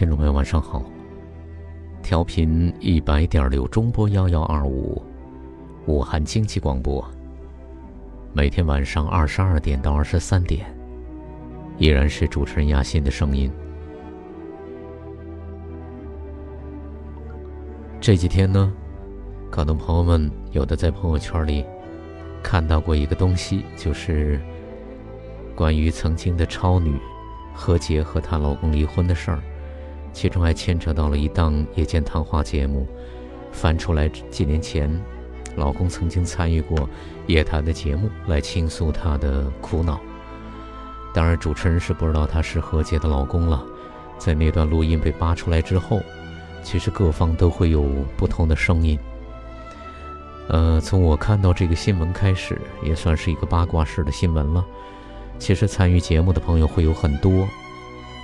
听众朋友，晚上好。调频一百点六中波幺幺二五，武汉经济广播。每天晚上二十二点到二十三点，依然是主持人雅欣的声音。这几天呢，可能朋友们有的在朋友圈里看到过一个东西，就是关于曾经的超女何洁和她老公离婚的事儿。其中还牵扯到了一档夜间谈话节目，翻出来几年前，老公曾经参与过夜谈的节目来倾诉他的苦恼。当然，主持人是不知道他是何洁的老公了。在那段录音被扒出来之后，其实各方都会有不同的声音。呃，从我看到这个新闻开始，也算是一个八卦式的新闻了。其实参与节目的朋友会有很多。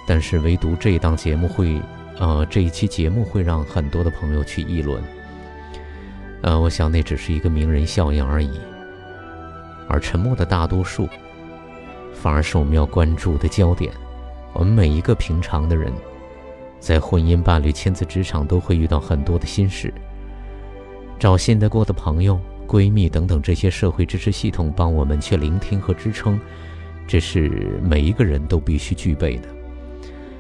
但是唯独这一档节目会，呃，这一期节目会让很多的朋友去议论。呃，我想那只是一个名人效应而已，而沉默的大多数，反而是我们要关注的焦点。我们每一个平常的人，在婚姻、伴侣、亲子、职场都会遇到很多的心事，找信得过的朋友、闺蜜等等这些社会支持系统帮我们去聆听和支撑，这是每一个人都必须具备的。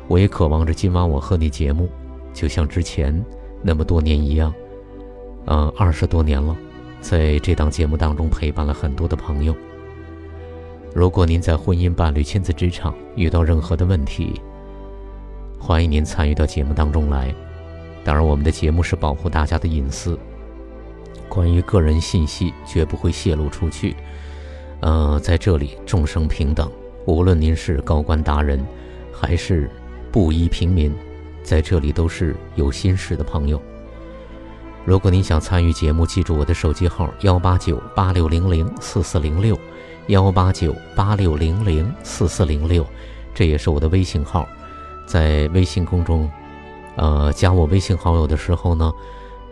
我也渴望着今晚我和你节目，就像之前那么多年一样，嗯，二十多年了，在这档节目当中陪伴了很多的朋友。如果您在婚姻、伴侣、亲子、职场遇到任何的问题，欢迎您参与到节目当中来。当然，我们的节目是保护大家的隐私，关于个人信息绝不会泄露出去。呃，在这里众生平等，无论您是高官达人，还是。布衣平民，在这里都是有心事的朋友。如果您想参与节目，记住我的手机号：幺八九八六零零四四零六，幺八九八六零零四四零六，这也是我的微信号。在微信公众，呃，加我微信好友的时候呢，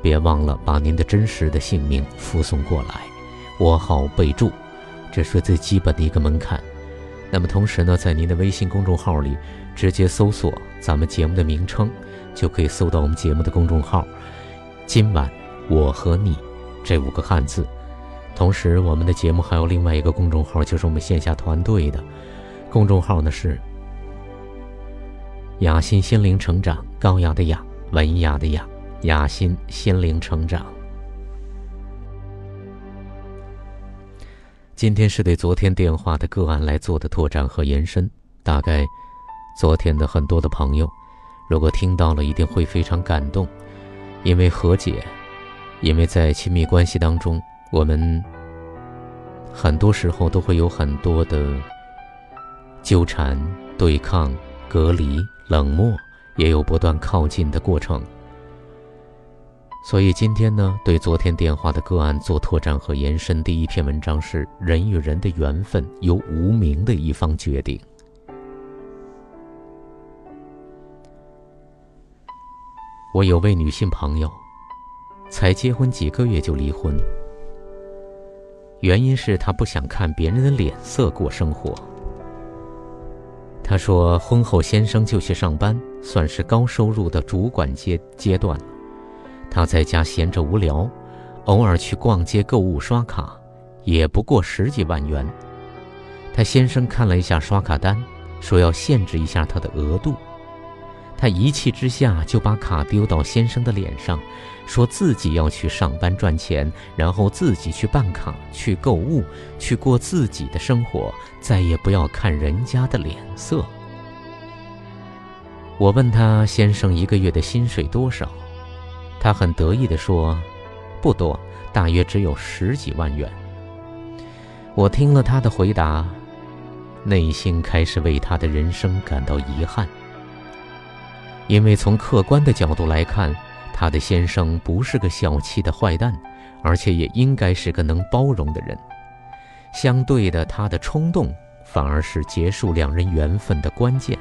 别忘了把您的真实的姓名附送过来，我好备注，这是最基本的一个门槛。那么同时呢，在您的微信公众号里。直接搜索咱们节目的名称，就可以搜到我们节目的公众号。今晚我和你这五个汉字。同时，我们的节目还有另外一个公众号，就是我们线下团队的公众号呢，是雅欣心灵成长，高雅的雅，文雅的雅，雅欣心灵成长。今天是对昨天电话的个案来做的拓展和延伸，大概。昨天的很多的朋友，如果听到了，一定会非常感动，因为和解，因为在亲密关系当中，我们很多时候都会有很多的纠缠、对抗、隔离、冷漠，也有不断靠近的过程。所以今天呢，对昨天电话的个案做拓展和延伸。第一篇文章是：人与人的缘分由无名的一方决定。我有位女性朋友，才结婚几个月就离婚，原因是她不想看别人的脸色过生活。她说，婚后先生就去上班，算是高收入的主管阶阶段了。她在家闲着无聊，偶尔去逛街购物刷卡，也不过十几万元。她先生看了一下刷卡单，说要限制一下她的额度。她一气之下就把卡丢到先生的脸上，说自己要去上班赚钱，然后自己去办卡、去购物、去过自己的生活，再也不要看人家的脸色。我问他先生一个月的薪水多少，他很得意地说：“不多，大约只有十几万元。”我听了他的回答，内心开始为他的人生感到遗憾，因为从客观的角度来看，他的先生不是个小气的坏蛋，而且也应该是个能包容的人。相对的，他的冲动反而是结束两人缘分的关键。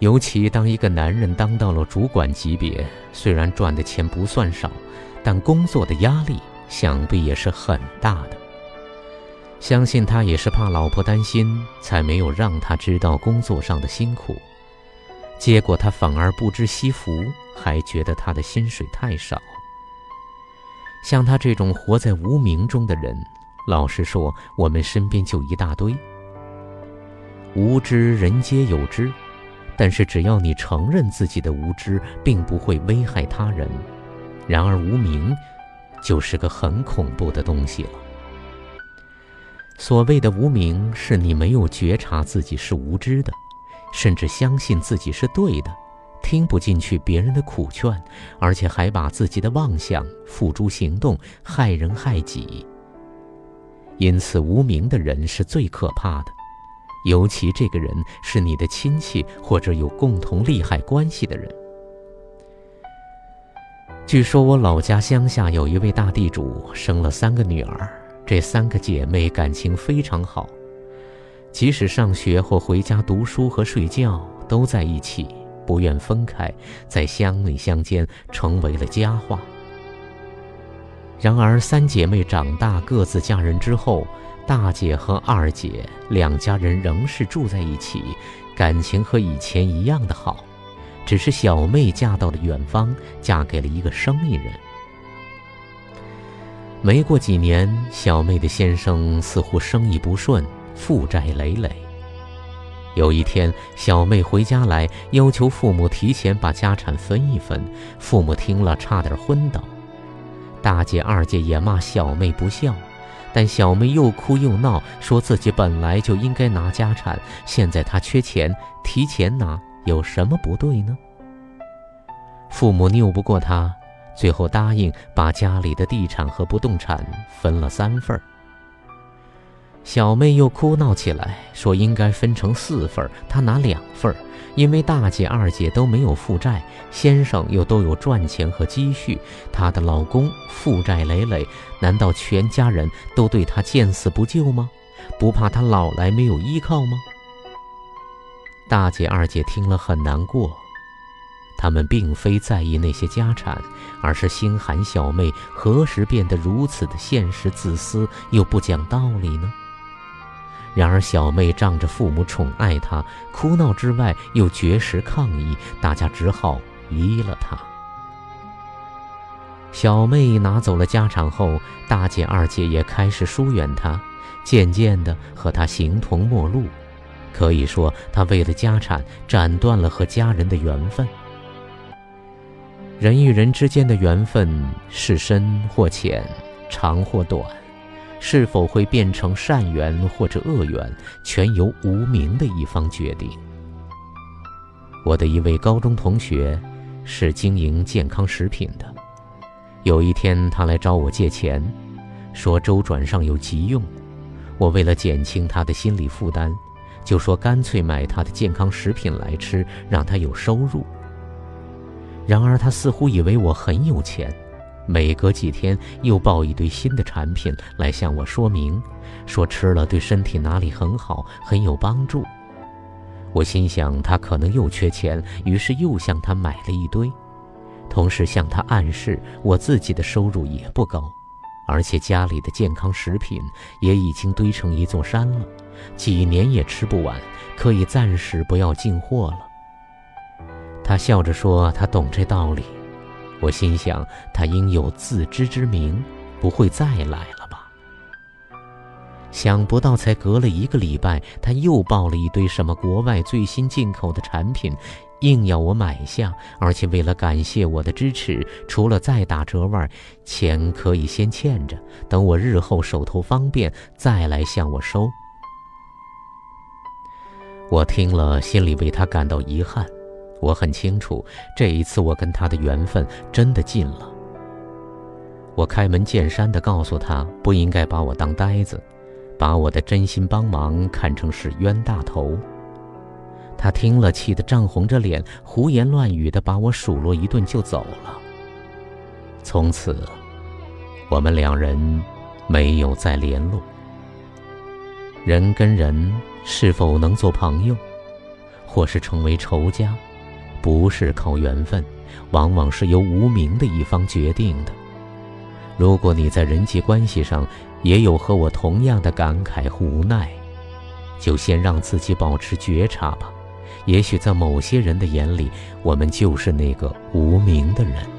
尤其当一个男人当到了主管级别，虽然赚的钱不算少，但工作的压力想必也是很大的。相信他也是怕老婆担心，才没有让他知道工作上的辛苦。结果他反而不知惜福，还觉得他的薪水太少。像他这种活在无名中的人，老实说，我们身边就一大堆。无知人皆有之。但是，只要你承认自己的无知，并不会危害他人。然而，无名就是个很恐怖的东西了。所谓的无名，是你没有觉察自己是无知的，甚至相信自己是对的，听不进去别人的苦劝，而且还把自己的妄想付诸行动，害人害己。因此，无名的人是最可怕的。尤其这个人是你的亲戚或者有共同利害关系的人。据说我老家乡下有一位大地主，生了三个女儿，这三个姐妹感情非常好，即使上学或回家读书和睡觉都在一起，不愿分开，在乡里乡间成为了佳话。然而三姐妹长大各自嫁人之后。大姐和二姐两家人仍是住在一起，感情和以前一样的好，只是小妹嫁到了远方，嫁给了一个生意人。没过几年，小妹的先生似乎生意不顺，负债累累。有一天，小妹回家来，要求父母提前把家产分一分，父母听了差点昏倒。大姐、二姐也骂小妹不孝。但小妹又哭又闹，说自己本来就应该拿家产，现在她缺钱，提前拿有什么不对呢？父母拗不过她，最后答应把家里的地产和不动产分了三份儿。小妹又哭闹起来，说应该分成四份，她拿两份。因为大姐、二姐都没有负债，先生又都有赚钱和积蓄，她的老公负债累累，难道全家人都对她见死不救吗？不怕她老来没有依靠吗？大姐、二姐听了很难过，他们并非在意那些家产，而是心寒小妹何时变得如此的现实、自私又不讲道理呢？然而，小妹仗着父母宠爱她，哭闹之外又绝食抗议，大家只好依了她。小妹拿走了家产后，大姐、二姐也开始疏远她，渐渐的和她形同陌路。可以说，她为了家产斩断了和家人的缘分。人与人之间的缘分是深或浅，长或短。是否会变成善缘或者恶缘，全由无名的一方决定。我的一位高中同学是经营健康食品的，有一天他来找我借钱，说周转上有急用。我为了减轻他的心理负担，就说干脆买他的健康食品来吃，让他有收入。然而他似乎以为我很有钱。每隔几天又抱一堆新的产品来向我说明，说吃了对身体哪里很好，很有帮助。我心想他可能又缺钱，于是又向他买了一堆，同时向他暗示我自己的收入也不高，而且家里的健康食品也已经堆成一座山了，几年也吃不完，可以暂时不要进货了。他笑着说他懂这道理。我心想，他应有自知之明，不会再来了吧？想不到，才隔了一个礼拜，他又报了一堆什么国外最新进口的产品，硬要我买下，而且为了感谢我的支持，除了再打折外，钱可以先欠着，等我日后手头方便再来向我收。我听了，心里为他感到遗憾。我很清楚，这一次我跟他的缘分真的尽了。我开门见山地告诉他，不应该把我当呆子，把我的真心帮忙看成是冤大头。他听了，气得涨红着脸，胡言乱语地把我数落一顿就走了。从此，我们两人没有再联络。人跟人是否能做朋友，或是成为仇家，不是靠缘分，往往是由无名的一方决定的。如果你在人际关系上也有和我同样的感慨和无奈，就先让自己保持觉察吧。也许在某些人的眼里，我们就是那个无名的人。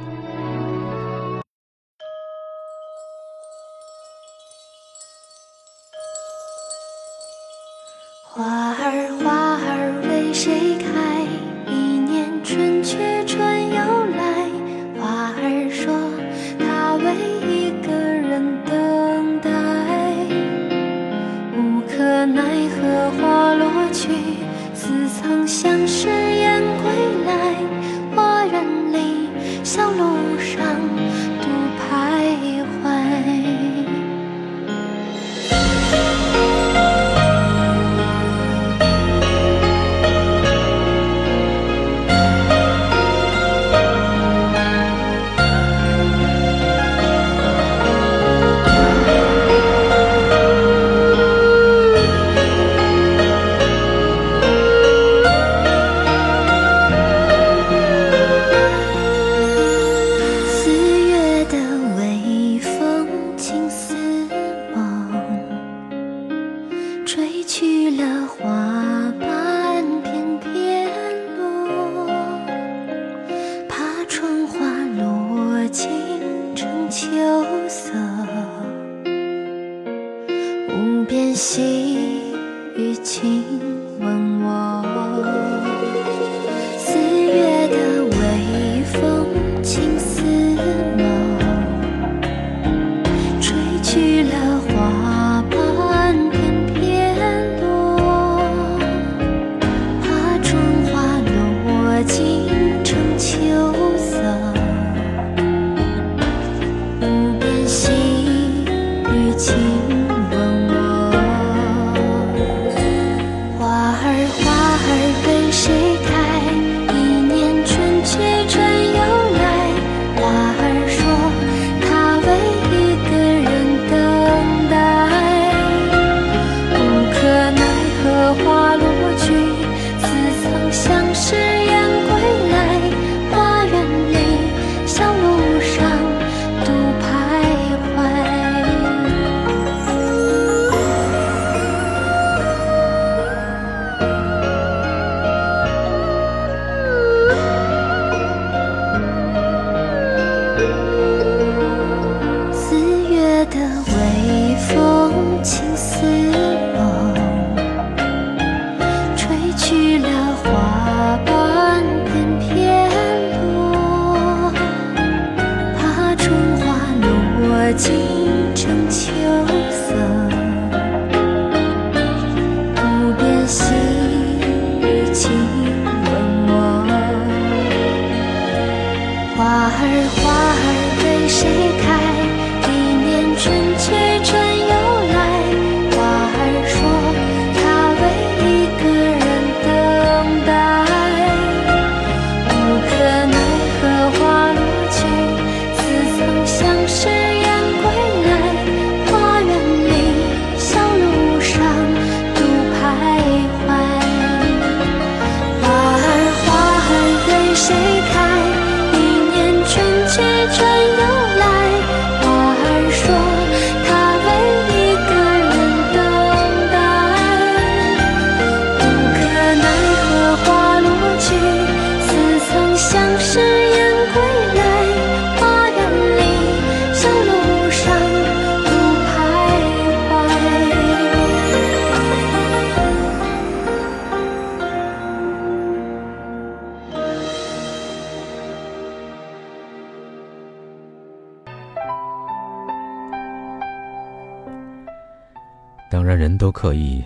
人都可以，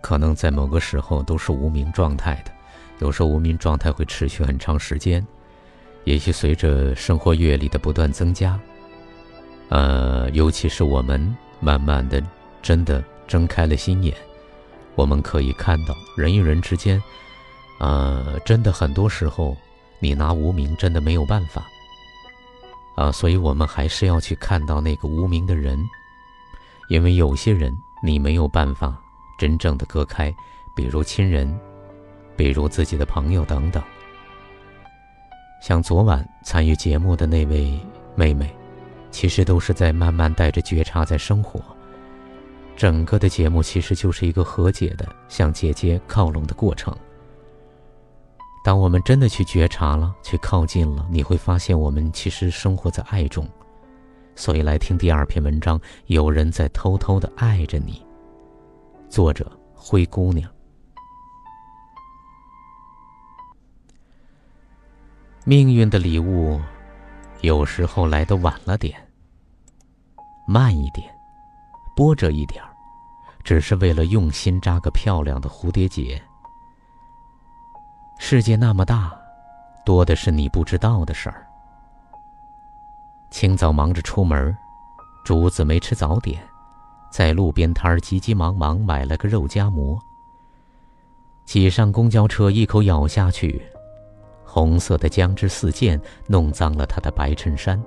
可能在某个时候都是无名状态的，有时候无名状态会持续很长时间。也许随着生活阅历的不断增加，呃，尤其是我们慢慢的真的睁开了心眼，我们可以看到人与人之间，呃，真的很多时候你拿无名真的没有办法，啊，所以我们还是要去看到那个无名的人，因为有些人。你没有办法真正的割开，比如亲人，比如自己的朋友等等。像昨晚参与节目的那位妹妹，其实都是在慢慢带着觉察在生活。整个的节目其实就是一个和解的，向姐姐靠拢的过程。当我们真的去觉察了，去靠近了，你会发现我们其实生活在爱中。所以来听第二篇文章，有人在偷偷的爱着你。作者：灰姑娘。命运的礼物，有时候来的晚了点，慢一点，波折一点只是为了用心扎个漂亮的蝴蝶结。世界那么大，多的是你不知道的事儿。清早忙着出门，竹子没吃早点，在路边摊儿急急忙忙买了个肉夹馍。挤上公交车，一口咬下去，红色的姜汁四溅，弄脏了他的白衬衫。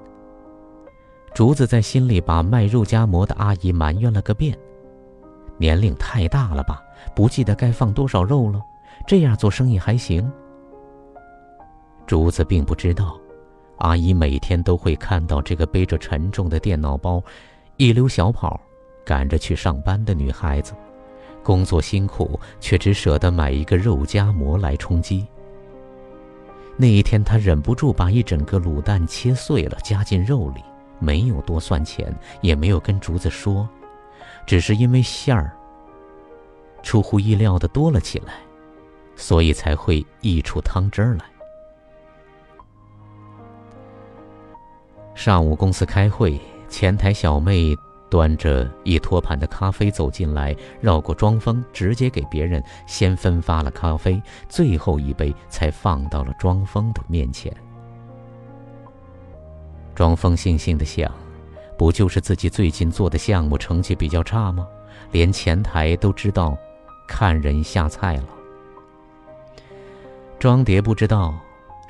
竹子在心里把卖肉夹馍的阿姨埋怨了个遍：年龄太大了吧，不记得该放多少肉了。这样做生意还行。竹子并不知道，阿姨每天都会看到这个背着沉重的电脑包，一溜小跑，赶着去上班的女孩子，工作辛苦，却只舍得买一个肉夹馍来充饥。那一天，她忍不住把一整个卤蛋切碎了，夹进肉里，没有多算钱，也没有跟竹子说，只是因为馅儿出乎意料的多了起来。所以才会溢出汤汁儿来。上午公司开会，前台小妹端着一托盘的咖啡走进来，绕过庄峰，直接给别人先分发了咖啡，最后一杯才放到了庄峰的面前。庄峰悻悻的想：不就是自己最近做的项目成绩比较差吗？连前台都知道看人下菜了。庄蝶不知道，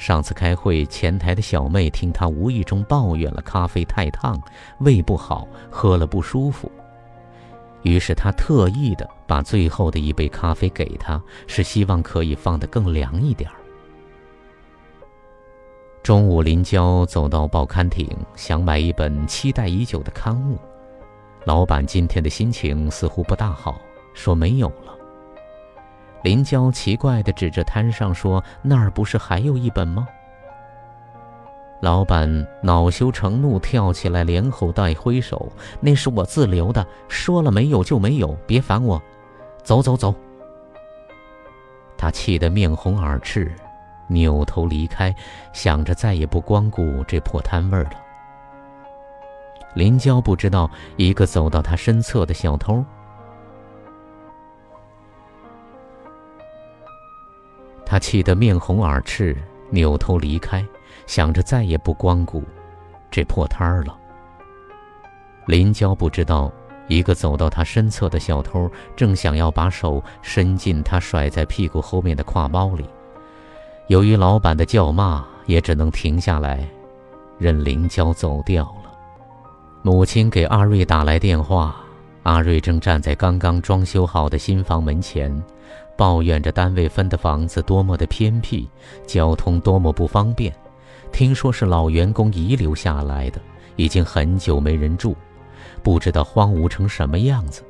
上次开会前台的小妹听他无意中抱怨了咖啡太烫，胃不好，喝了不舒服。于是他特意的把最后的一杯咖啡给他，是希望可以放得更凉一点儿。中午，林娇走到报刊亭，想买一本期待已久的刊物，老板今天的心情似乎不大好，说没有了。林娇奇怪地指着摊上说：“那儿不是还有一本吗？”老板恼羞成怒，跳起来，连吼带挥手：“那是我自留的，说了没有就没有，别烦我，走走走！”他气得面红耳赤，扭头离开，想着再也不光顾这破摊位了。林娇不知道，一个走到他身侧的小偷。他气得面红耳赤，扭头离开，想着再也不光顾这破摊儿了。林娇不知道，一个走到他身侧的小偷正想要把手伸进他甩在屁股后面的挎包里，由于老板的叫骂，也只能停下来，任林娇走掉了。母亲给阿瑞打来电话，阿瑞正站在刚刚装修好的新房门前。抱怨着单位分的房子多么的偏僻，交通多么不方便。听说是老员工遗留下来的，已经很久没人住，不知道荒芜成什么样子。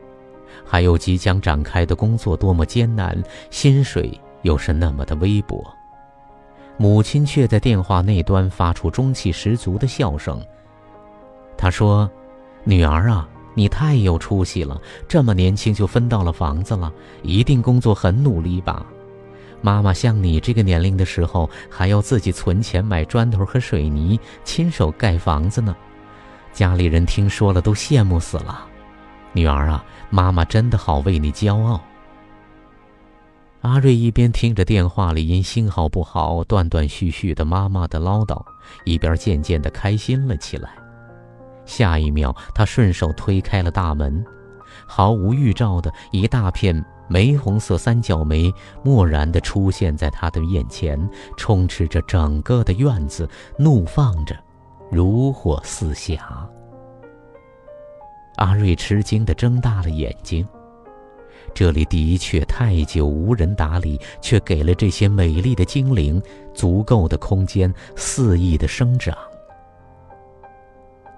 还有即将展开的工作多么艰难，薪水又是那么的微薄。母亲却在电话那端发出中气十足的笑声。她说：“女儿啊。”你太有出息了，这么年轻就分到了房子了，一定工作很努力吧？妈妈像你这个年龄的时候，还要自己存钱买砖头和水泥，亲手盖房子呢。家里人听说了都羡慕死了。女儿啊，妈妈真的好为你骄傲。阿瑞一边听着电话里因信号不好断断续续的妈妈的唠叨，一边渐渐的开心了起来。下一秒，他顺手推开了大门，毫无预兆的一大片玫红色三角梅蓦然的出现在他的眼前，充斥着整个的院子，怒放着，如火似霞。阿瑞吃惊的睁大了眼睛。这里的确太久无人打理，却给了这些美丽的精灵足够的空间，肆意的生长。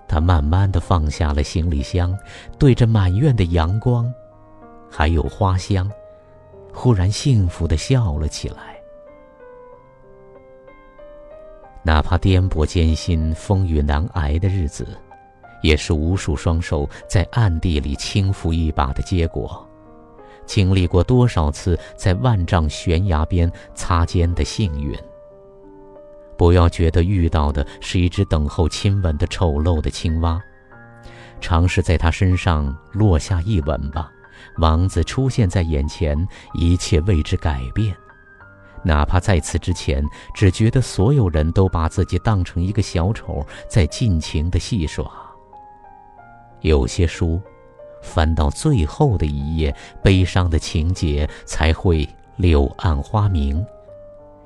他慢慢的放下了行李箱，对着满院的阳光，还有花香，忽然幸福的笑了起来。哪怕颠簸艰辛、风雨难挨的日子，也是无数双手在暗地里轻抚一把的结果。经历过多少次在万丈悬崖边擦肩的幸运？不要觉得遇到的是一只等候亲吻的丑陋的青蛙，尝试在它身上落下一吻吧。王子出现在眼前，一切为之改变。哪怕在此之前，只觉得所有人都把自己当成一个小丑，在尽情的戏耍。有些书。翻到最后的一页，悲伤的情节才会柳暗花明；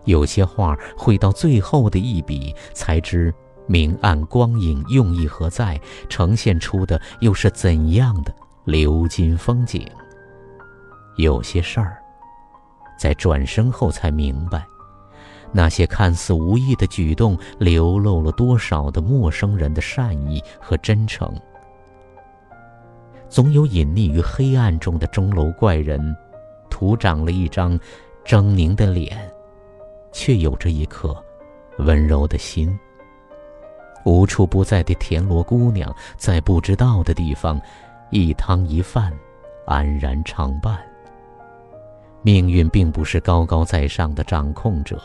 有些画会到最后的一笔，才知明暗光影用意何在，呈现出的又是怎样的流金风景。有些事儿，在转身后才明白，那些看似无意的举动，流露了多少的陌生人的善意和真诚。总有隐匿于黑暗中的钟楼怪人，徒长了一张狰狞的脸，却有着一颗温柔的心。无处不在的田螺姑娘，在不知道的地方，一汤一饭，安然常伴。命运并不是高高在上的掌控者，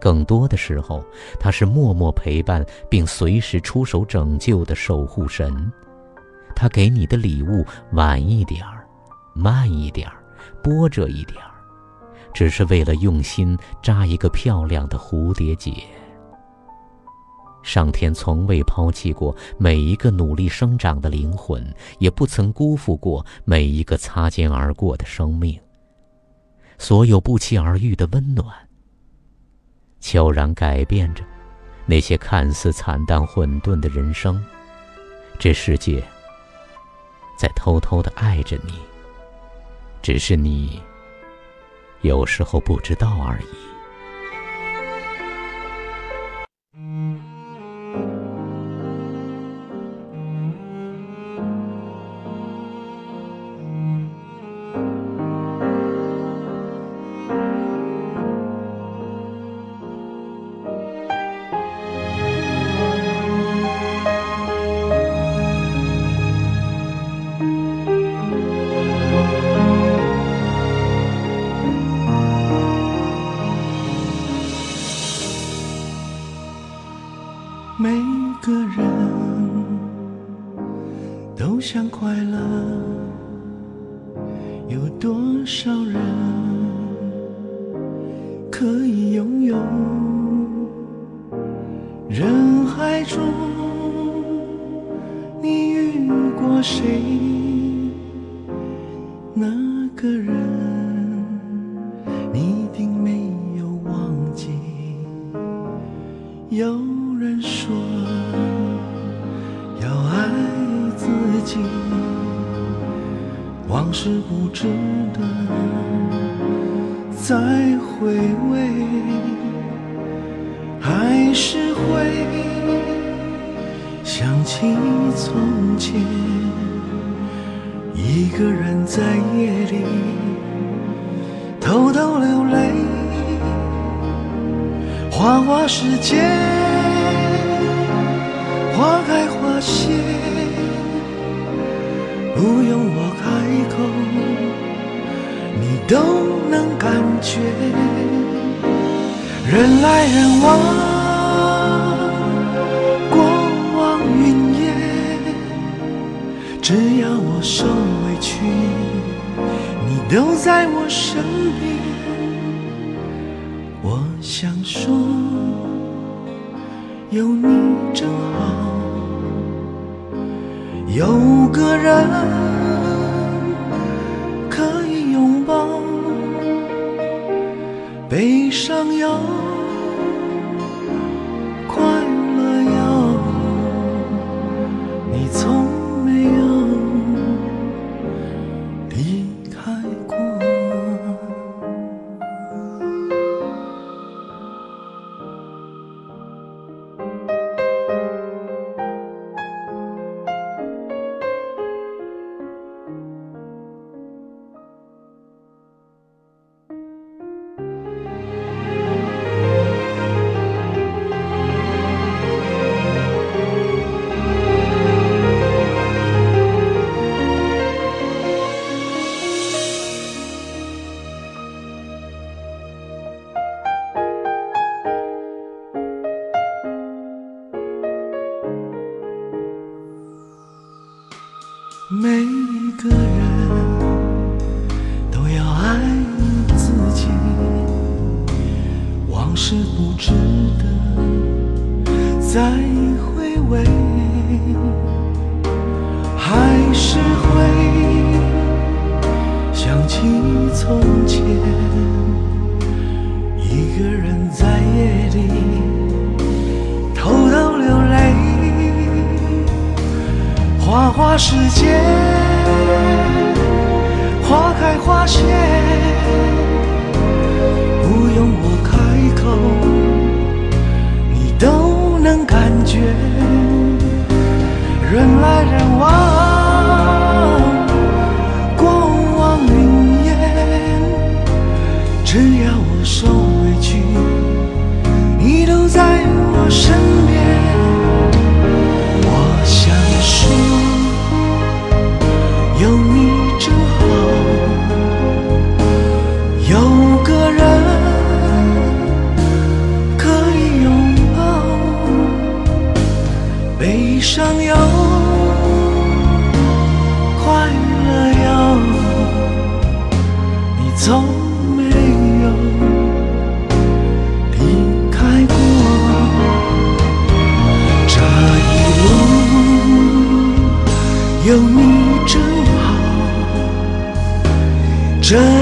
更多的时候，他是默默陪伴并随时出手拯救的守护神。他给你的礼物晚一点儿，慢一点儿，波折一点儿，只是为了用心扎一个漂亮的蝴蝶结。上天从未抛弃过每一个努力生长的灵魂，也不曾辜负过每一个擦肩而过的生命。所有不期而遇的温暖，悄然改变着那些看似惨淡混沌的人生。这世界。在偷偷的爱着你，只是你有时候不知道而已。悲伤有。只要我受委屈，你都在我身边。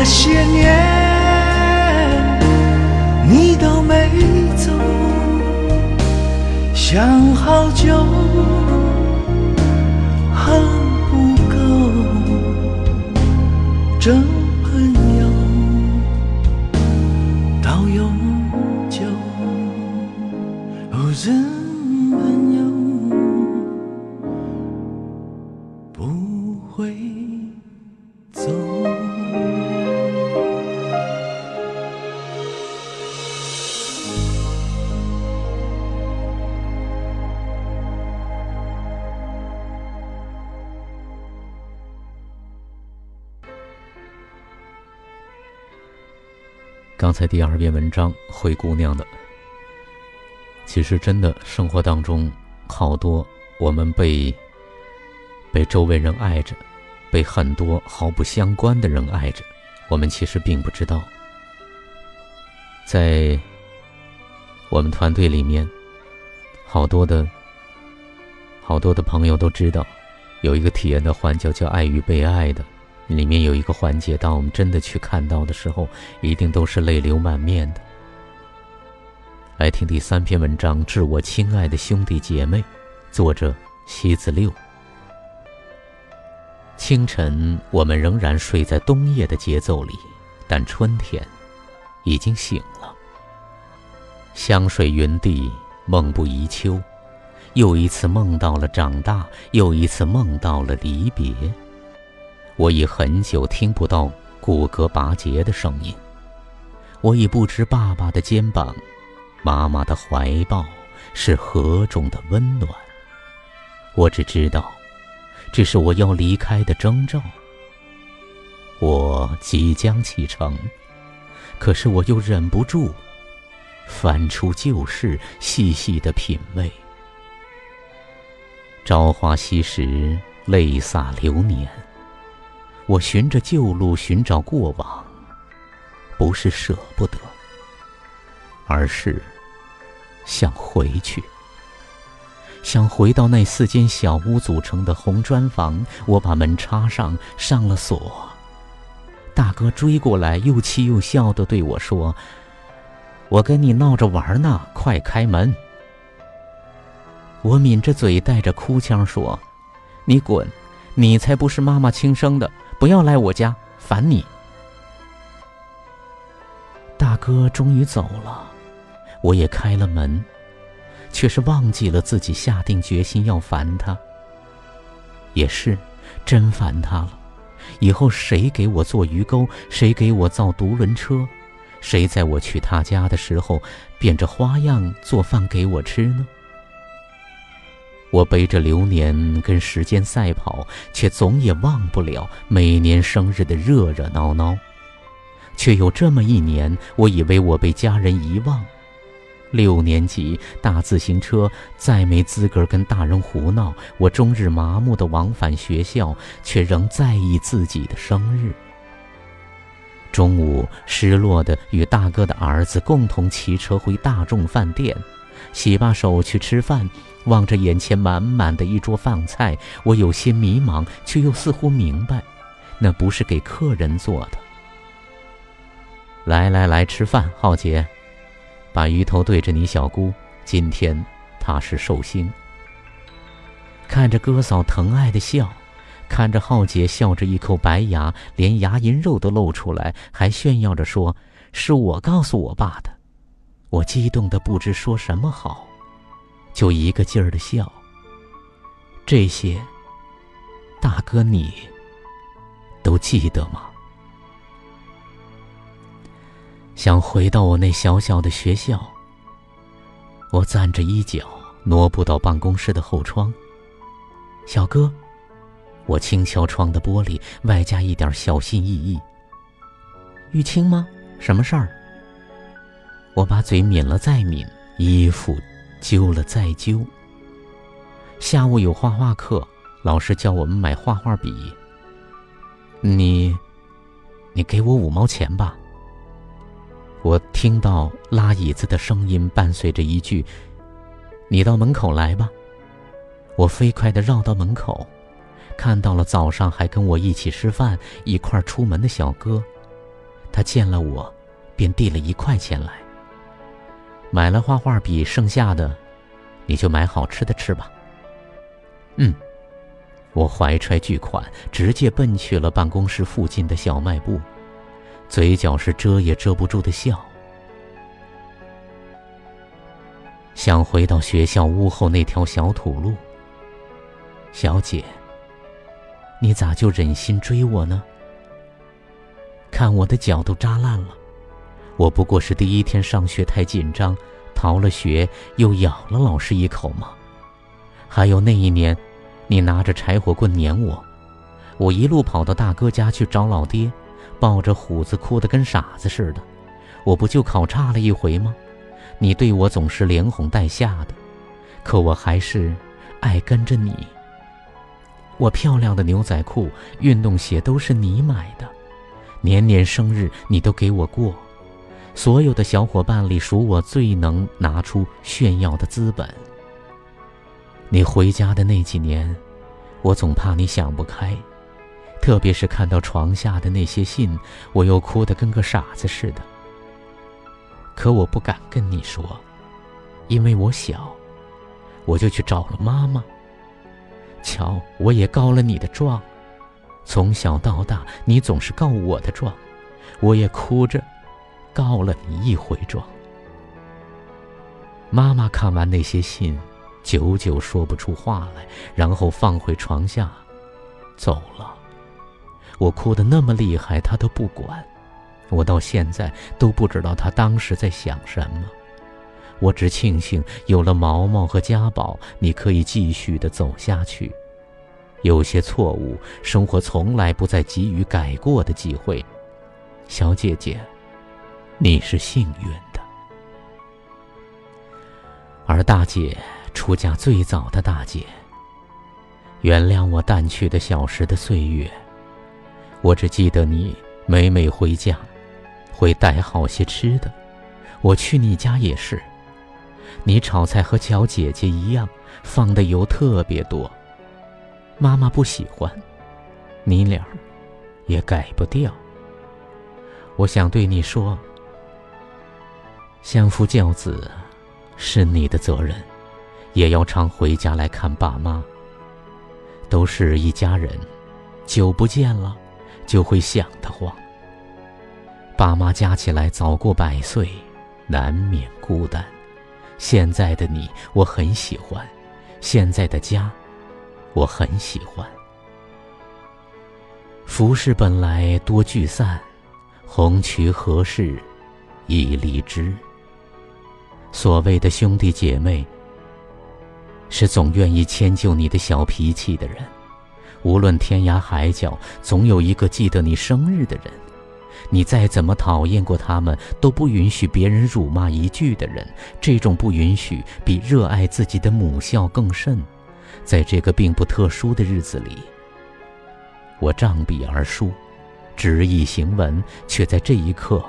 这些年你都没走，想好久刚才第二篇文章《灰姑娘》的，其实真的生活当中，好多我们被被周围人爱着，被很多毫不相关的人爱着，我们其实并不知道。在我们团队里面，好多的好多的朋友都知道，有一个体验的环节叫“爱与被爱”的。里面有一个环节，当我们真的去看到的时候，一定都是泪流满面的。来听第三篇文章，《致我亲爱的兄弟姐妹》，作者西子六。清晨，我们仍然睡在冬夜的节奏里，但春天已经醒了。香水云地，梦不宜秋，又一次梦到了长大，又一次梦到了离别。我已很久听不到骨骼拔节的声音，我已不知爸爸的肩膀、妈妈的怀抱是何种的温暖。我只知道，这是我要离开的征兆。我即将启程，可是我又忍不住翻出旧事，细细的品味。朝花夕拾，泪洒流年。我循着旧路寻找过往，不是舍不得，而是想回去，想回到那四间小屋组成的红砖房。我把门插上，上了锁。大哥追过来，又气又笑的对我说：“我跟你闹着玩呢，快开门。”我抿着嘴，带着哭腔说：“你滚，你才不是妈妈亲生的，不要来我家，烦你。”大哥终于走了，我也开了门，却是忘记了自己下定决心要烦他。也是，真烦他了。以后谁给我做鱼钩，谁给我造独轮车，谁在我去他家的时候变着花样做饭给我吃呢？我背着流年跟时间赛跑，却总也忘不了每年生日的热热闹闹。却有这么一年，我以为我被家人遗忘。六年级大自行车再没资格跟大人胡闹，我终日麻木的往返学校，却仍在意自己的生日。中午，失落的与大哥的儿子共同骑车回大众饭店，洗把手去吃饭，望着眼前满满的一桌饭菜，我有些迷茫，却又似乎明白，那不是给客人做的。来来来，吃饭，浩杰。把鱼头对着你小姑，今天她是寿星。看着哥嫂疼爱的笑，看着浩杰笑着一口白牙，连牙龈肉都露出来，还炫耀着说：“是我告诉我爸的。”我激动的不知说什么好，就一个劲儿的笑。这些，大哥你都记得吗？想回到我那小小的学校。我攥着衣角，挪步到办公室的后窗。小哥，我轻敲窗的玻璃，外加一点小心翼翼。玉清吗？什么事儿？我把嘴抿了再抿，衣服揪了再揪。下午有画画课，老师叫我们买画画笔。你，你给我五毛钱吧。我听到拉椅子的声音，伴随着一句：“你到门口来吧。”我飞快地绕到门口，看到了早上还跟我一起吃饭、一块出门的小哥。他见了我，便递了一块钱来。买了画画笔，剩下的，你就买好吃的吃吧。嗯，我怀揣巨款，直接奔去了办公室附近的小卖部。嘴角是遮也遮不住的笑，想回到学校屋后那条小土路。小姐，你咋就忍心追我呢？看我的脚都扎烂了，我不过是第一天上学太紧张，逃了学，又咬了老师一口吗？还有那一年，你拿着柴火棍撵我，我一路跑到大哥家去找老爹。抱着虎子哭得跟傻子似的，我不就考差了一回吗？你对我总是连哄带吓的，可我还是爱跟着你。我漂亮的牛仔裤、运动鞋都是你买的，年年生日你都给我过，所有的小伙伴里数我最能拿出炫耀的资本。你回家的那几年，我总怕你想不开。特别是看到床下的那些信，我又哭得跟个傻子似的。可我不敢跟你说，因为我小，我就去找了妈妈。瞧，我也告了你的状，从小到大你总是告我的状，我也哭着告了你一回状。妈妈看完那些信，久久说不出话来，然后放回床下，走了。我哭得那么厉害，他都不管。我到现在都不知道他当时在想什么。我只庆幸有了毛毛和家宝，你可以继续的走下去。有些错误，生活从来不再给予改过的机会。小姐姐，你是幸运的。而大姐，出嫁最早的大姐，原谅我淡去的小时的岁月。我只记得你每每回家，会带好些吃的。我去你家也是，你炒菜和小姐姐一样，放的油特别多。妈妈不喜欢，你俩也改不掉。我想对你说，相夫教子是你的责任，也要常回家来看爸妈。都是一家人，久不见了。就会想得慌。爸妈加起来早过百岁，难免孤单。现在的你，我很喜欢；现在的家，我很喜欢。浮世本来多聚散，红渠何事已离枝。所谓的兄弟姐妹，是总愿意迁就你的小脾气的人。无论天涯海角，总有一个记得你生日的人。你再怎么讨厌过他们，都不允许别人辱骂一句的人。这种不允许，比热爱自己的母校更甚。在这个并不特殊的日子里，我仗笔而书，执意行文，却在这一刻，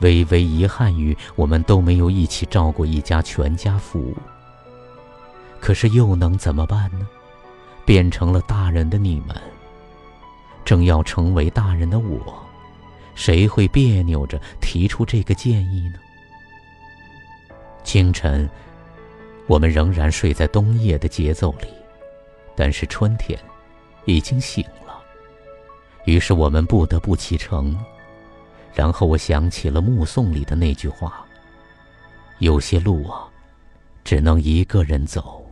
微微遗憾于我们都没有一起照顾一家全家福。可是又能怎么办呢？变成了大人的你们，正要成为大人的我，谁会别扭着提出这个建议呢？清晨，我们仍然睡在冬夜的节奏里，但是春天已经醒了。于是我们不得不启程。然后我想起了《目送》里的那句话：“有些路啊，只能一个人走。”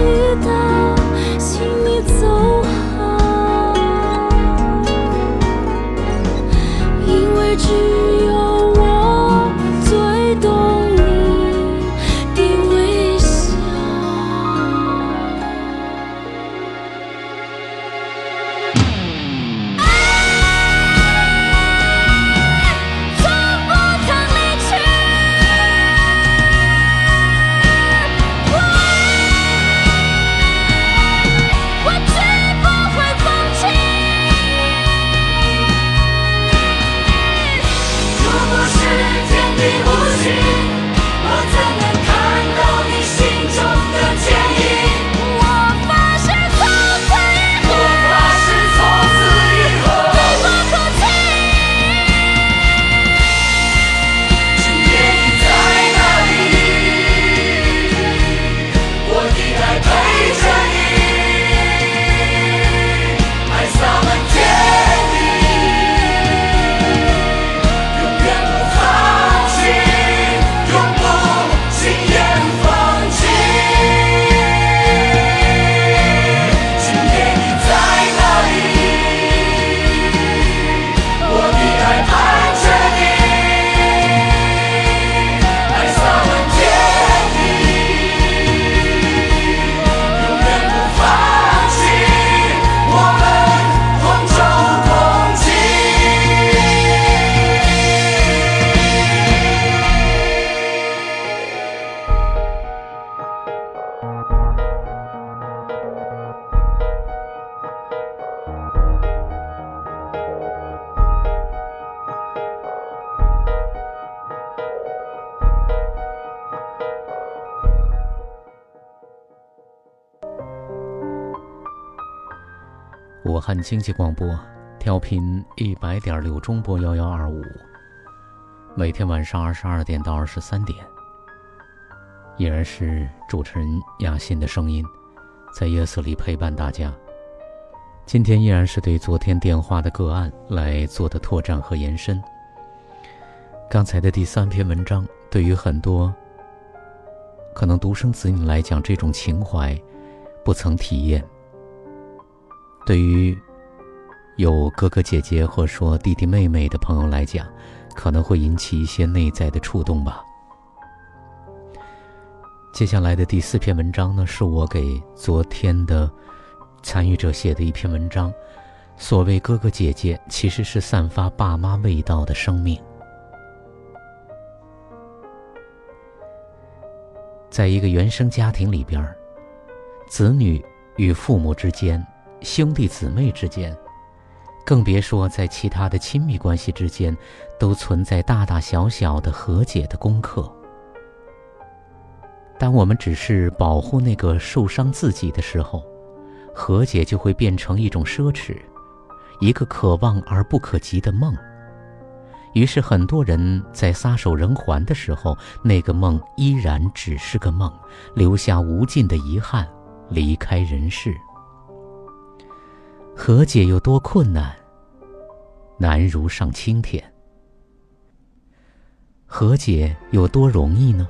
遇到汉经济广播，调频一百点六中波幺幺二五。每天晚上二十二点到二十三点，依然是主持人雅欣的声音，在夜色里陪伴大家。今天依然是对昨天电话的个案来做的拓展和延伸。刚才的第三篇文章，对于很多可能独生子女来讲，这种情怀不曾体验。对于有哥哥姐姐或说弟弟妹妹的朋友来讲，可能会引起一些内在的触动吧。接下来的第四篇文章呢，是我给昨天的参与者写的一篇文章。所谓哥哥姐姐，其实是散发爸妈味道的生命。在一个原生家庭里边，子女与父母之间。兄弟姊妹之间，更别说在其他的亲密关系之间，都存在大大小小的和解的功课。当我们只是保护那个受伤自己的时候，和解就会变成一种奢侈，一个可望而不可及的梦。于是，很多人在撒手人寰的时候，那个梦依然只是个梦，留下无尽的遗憾，离开人世。和解有多困难？难如上青天。和解有多容易呢？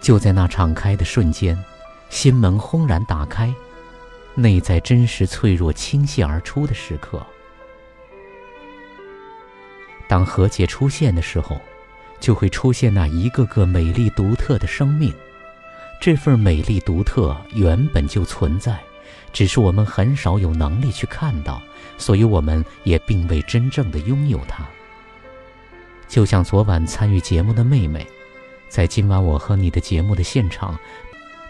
就在那敞开的瞬间，心门轰然打开，内在真实脆弱倾泻而出的时刻。当和解出现的时候，就会出现那一个个美丽独特的生命。这份美丽独特原本就存在。只是我们很少有能力去看到，所以我们也并未真正的拥有它。就像昨晚参与节目的妹妹，在今晚我和你的节目的现场，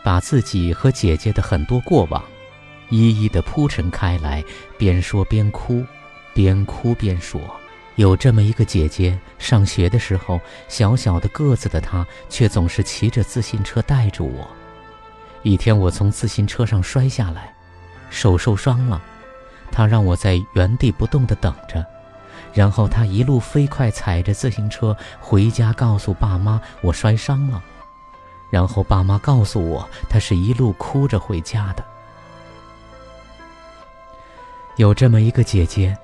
把自己和姐姐的很多过往，一一的铺陈开来，边说边哭，边哭边说。有这么一个姐姐，上学的时候，小小的个子的她，却总是骑着自行车带着我。一天，我从自行车上摔下来。手受伤了，他让我在原地不动地等着，然后他一路飞快踩着自行车回家，告诉爸妈我摔伤了，然后爸妈告诉我他是一路哭着回家的。有这么一个姐姐，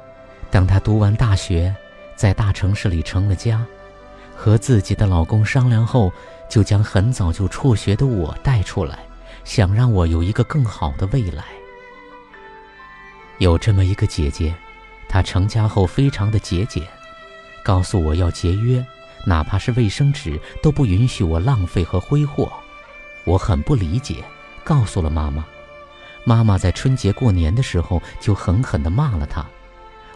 当她读完大学，在大城市里成了家，和自己的老公商量后，就将很早就辍学的我带出来，想让我有一个更好的未来。有这么一个姐姐，她成家后非常的节俭，告诉我要节约，哪怕是卫生纸都不允许我浪费和挥霍。我很不理解，告诉了妈妈。妈妈在春节过年的时候就狠狠地骂了她。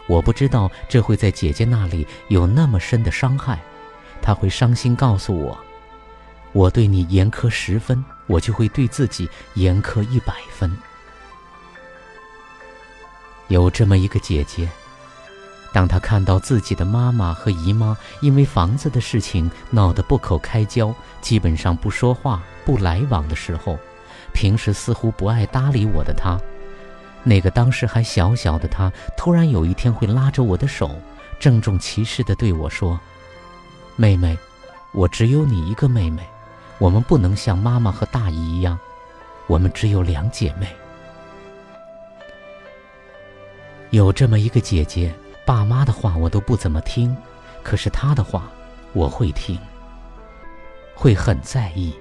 我不知道这会在姐姐那里有那么深的伤害，她会伤心告诉我：我对你严苛十分，我就会对自己严苛一百分。有这么一个姐姐，当她看到自己的妈妈和姨妈因为房子的事情闹得不可开交，基本上不说话、不来往的时候，平时似乎不爱搭理我的她，那个当时还小小的她，突然有一天会拉着我的手，郑重其事地对我说：“妹妹，我只有你一个妹妹，我们不能像妈妈和大姨一样，我们只有两姐妹。”有这么一个姐姐，爸妈的话我都不怎么听，可是她的话我会听，会很在意。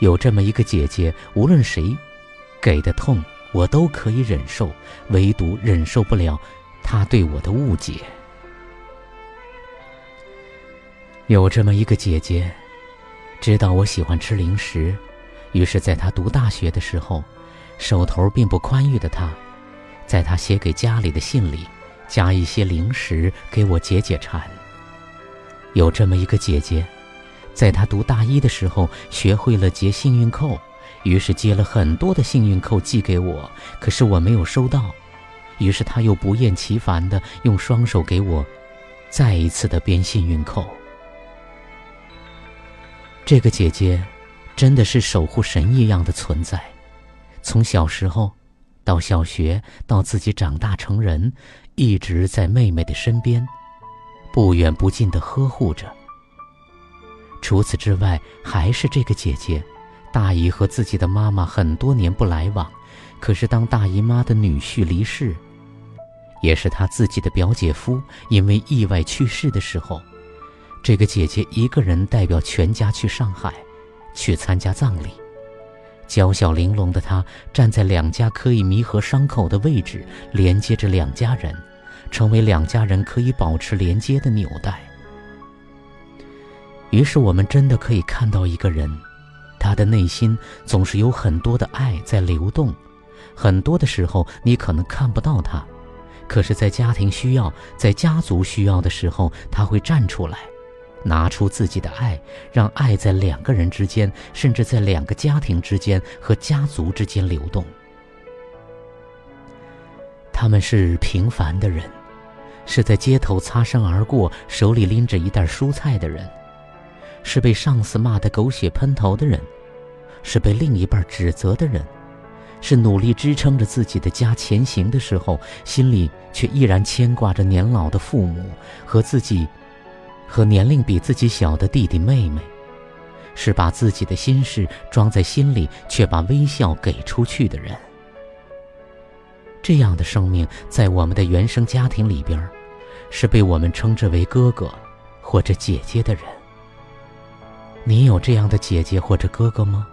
有这么一个姐姐，无论谁给的痛，我都可以忍受，唯独忍受不了她对我的误解。有这么一个姐姐，知道我喜欢吃零食，于是在她读大学的时候，手头并不宽裕的她。在他写给家里的信里，加一些零食给我解解馋。有这么一个姐姐，在她读大一的时候学会了结幸运扣，于是接了很多的幸运扣寄给我，可是我没有收到，于是她又不厌其烦地用双手给我再一次的编幸运扣。这个姐姐真的是守护神一样的存在，从小时候。到小学，到自己长大成人，一直在妹妹的身边，不远不近的呵护着。除此之外，还是这个姐姐，大姨和自己的妈妈很多年不来往，可是当大姨妈的女婿离世，也是她自己的表姐夫因为意外去世的时候，这个姐姐一个人代表全家去上海，去参加葬礼。娇小玲珑的她站在两家可以弥合伤口的位置，连接着两家人，成为两家人可以保持连接的纽带。于是，我们真的可以看到一个人，他的内心总是有很多的爱在流动。很多的时候，你可能看不到他，可是，在家庭需要、在家族需要的时候，他会站出来，拿出自己的爱，让爱在两个人之间，甚至在两个家庭之间和家族之间流动。他们是平凡的人，是在街头擦身而过，手里拎着一袋蔬菜的人。是被上司骂得狗血喷头的人，是被另一半指责的人，是努力支撑着自己的家前行的时候，心里却依然牵挂着年老的父母和自己，和年龄比自己小的弟弟妹妹，是把自己的心事装在心里却把微笑给出去的人。这样的生命，在我们的原生家庭里边，是被我们称之为哥哥或者姐姐的人。你有这样的姐姐或者哥哥吗？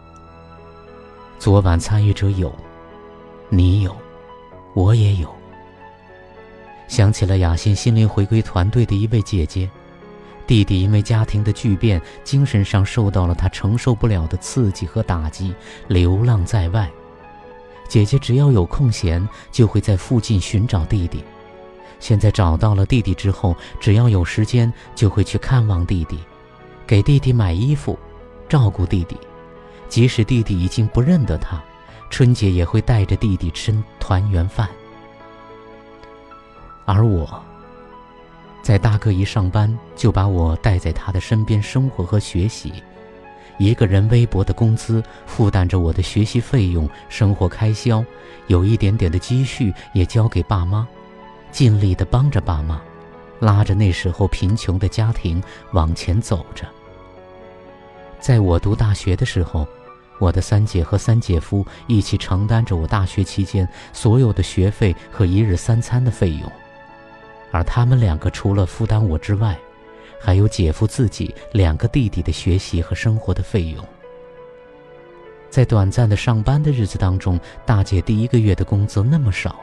昨晚参与者有，你有，我也有。想起了雅欣心灵回归团队的一位姐姐，弟弟因为家庭的巨变，精神上受到了他承受不了的刺激和打击，流浪在外。姐姐只要有空闲，就会在附近寻找弟弟。现在找到了弟弟之后，只要有时间，就会去看望弟弟。给弟弟买衣服，照顾弟弟，即使弟弟已经不认得他，春节也会带着弟弟吃团圆饭。而我，在大哥一上班就把我带在他的身边生活和学习，一个人微薄的工资负担着我的学习费用、生活开销，有一点点的积蓄也交给爸妈，尽力的帮着爸妈。拉着那时候贫穷的家庭往前走着。在我读大学的时候，我的三姐和三姐夫一起承担着我大学期间所有的学费和一日三餐的费用，而他们两个除了负担我之外，还有姐夫自己两个弟弟的学习和生活的费用。在短暂的上班的日子当中，大姐第一个月的工资那么少。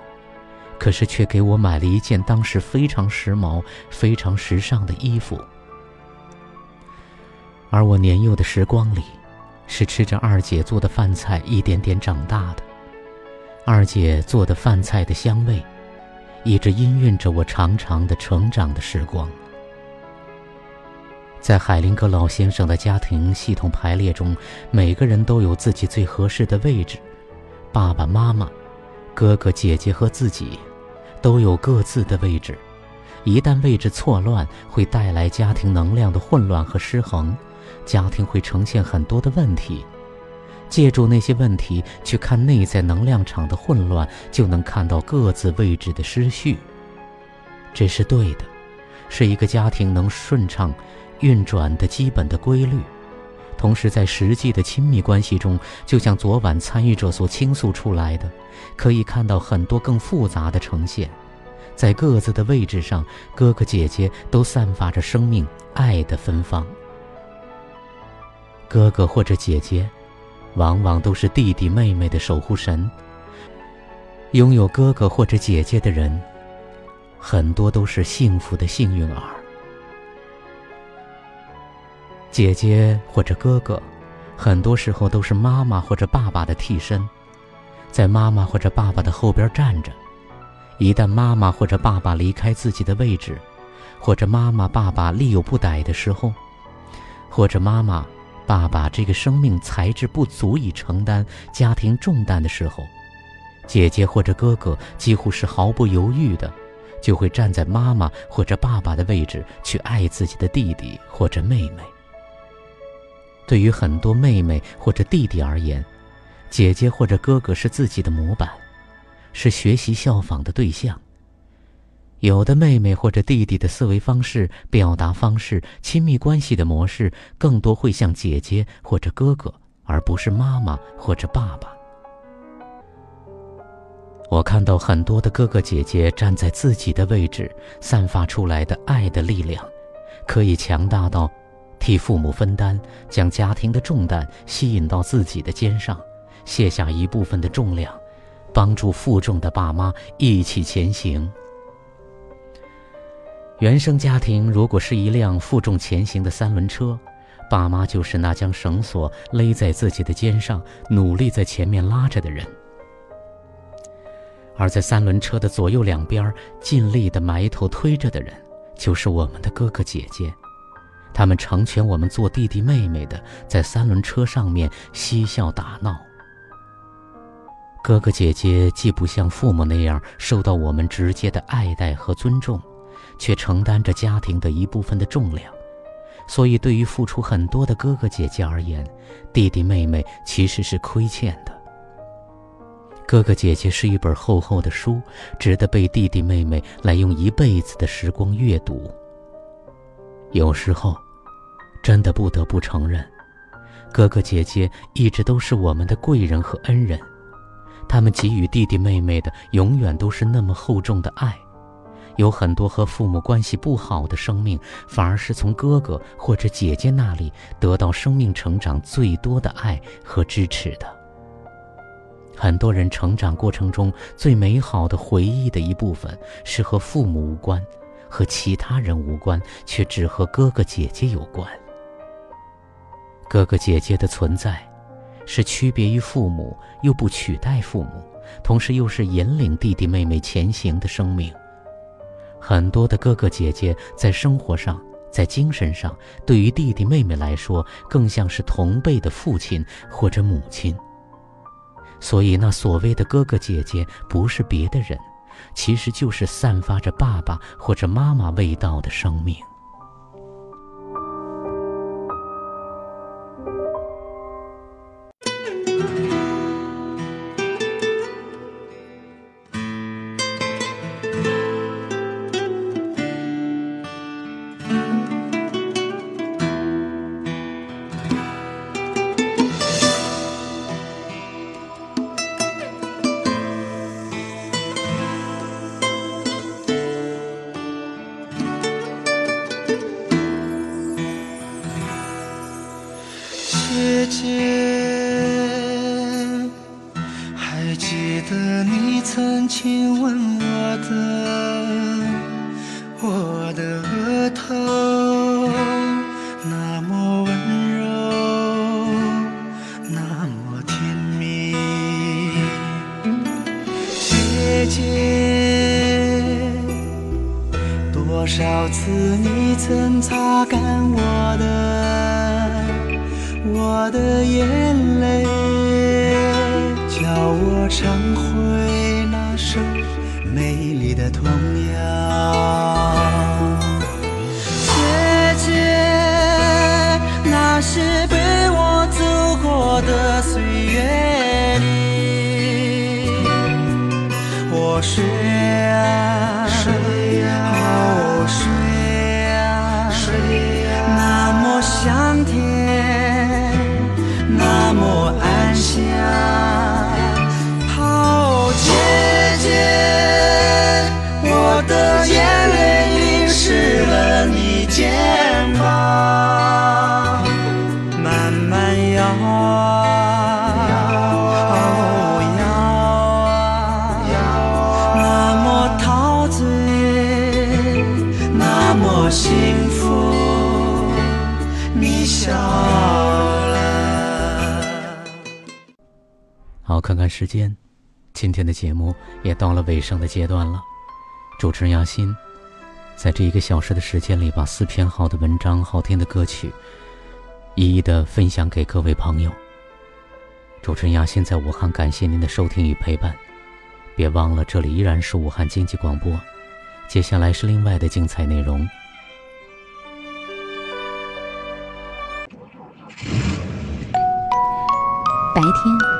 可是却给我买了一件当时非常时髦、非常时尚的衣服，而我年幼的时光里，是吃着二姐做的饭菜一点点长大的。二姐做的饭菜的香味，一直氤氲着我长长的成长的时光。在海灵格老先生的家庭系统排列中，每个人都有自己最合适的位置，爸爸妈妈、哥哥姐姐和自己。都有各自的位置，一旦位置错乱，会带来家庭能量的混乱和失衡，家庭会呈现很多的问题。借助那些问题去看内在能量场的混乱，就能看到各自位置的失序。这是对的，是一个家庭能顺畅运转的基本的规律。同时，在实际的亲密关系中，就像昨晚参与者所倾诉出来的，可以看到很多更复杂的呈现。在各自的位置上，哥哥姐姐都散发着生命爱的芬芳。哥哥或者姐姐，往往都是弟弟妹妹的守护神。拥有哥哥或者姐姐的人，很多都是幸福的幸运儿。姐姐或者哥哥，很多时候都是妈妈或者爸爸的替身，在妈妈或者爸爸的后边站着。一旦妈妈或者爸爸离开自己的位置，或者妈妈爸爸力有不逮的时候，或者妈妈爸爸这个生命材质不足以承担家庭重担的时候，姐姐或者哥哥几乎是毫不犹豫的，就会站在妈妈或者爸爸的位置去爱自己的弟弟或者妹妹。对于很多妹妹或者弟弟而言，姐姐或者哥哥是自己的模板，是学习效仿的对象。有的妹妹或者弟弟的思维方式、表达方式、亲密关系的模式，更多会像姐姐或者哥哥，而不是妈妈或者爸爸。我看到很多的哥哥姐姐站在自己的位置，散发出来的爱的力量，可以强大到替父母分担，将家庭的重担吸引到自己的肩上，卸下一部分的重量，帮助负重的爸妈一起前行。原生家庭如果是一辆负重前行的三轮车，爸妈就是那将绳索勒在自己的肩上，努力在前面拉着的人。而在三轮车的左右两边尽力地埋头推着的人，就是我们的哥哥姐姐，他们成全我们做弟弟妹妹的，在三轮车上面嬉笑打闹。哥哥姐姐既不像父母那样受到我们直接的爱戴和尊重，却承担着家庭的一部分的重量，所以对于付出很多的哥哥姐姐而言，弟弟妹妹其实是亏欠的。哥哥姐姐是一本厚厚的书，值得被弟弟妹妹来用一辈子的时光阅读。有时候，真的不得不承认，哥哥姐姐一直都是我们的贵人和恩人，他们给予弟弟妹妹的永远都是那么厚重的爱。有很多和父母关系不好的生命，反而是从哥哥或者姐姐那里得到生命成长最多的爱和支持的。很多人成长过程中最美好的回忆的一部分，是和父母无关，和其他人无关，却只和哥哥姐姐有关。哥哥姐姐的存在，是区别于父母又不取代父母，同时又是引领弟弟妹妹前行的生命。很多的哥哥姐姐在生活上，在精神上，对于弟弟妹妹来说，更像是同辈的父亲或者母亲。所以，那所谓的哥哥姐姐，不是别的人，其实就是散发着爸爸或者妈妈味道的生命。天那么安详。时间，今天的节目也到了尾声的阶段了。主持人亚欣，在这一个小时的时间里，把四篇好的文章、好听的歌曲，一一的分享给各位朋友。主持人亚欣在武汉，感谢您的收听与陪伴。别忘了，这里依然是武汉经济广播。接下来是另外的精彩内容。白天。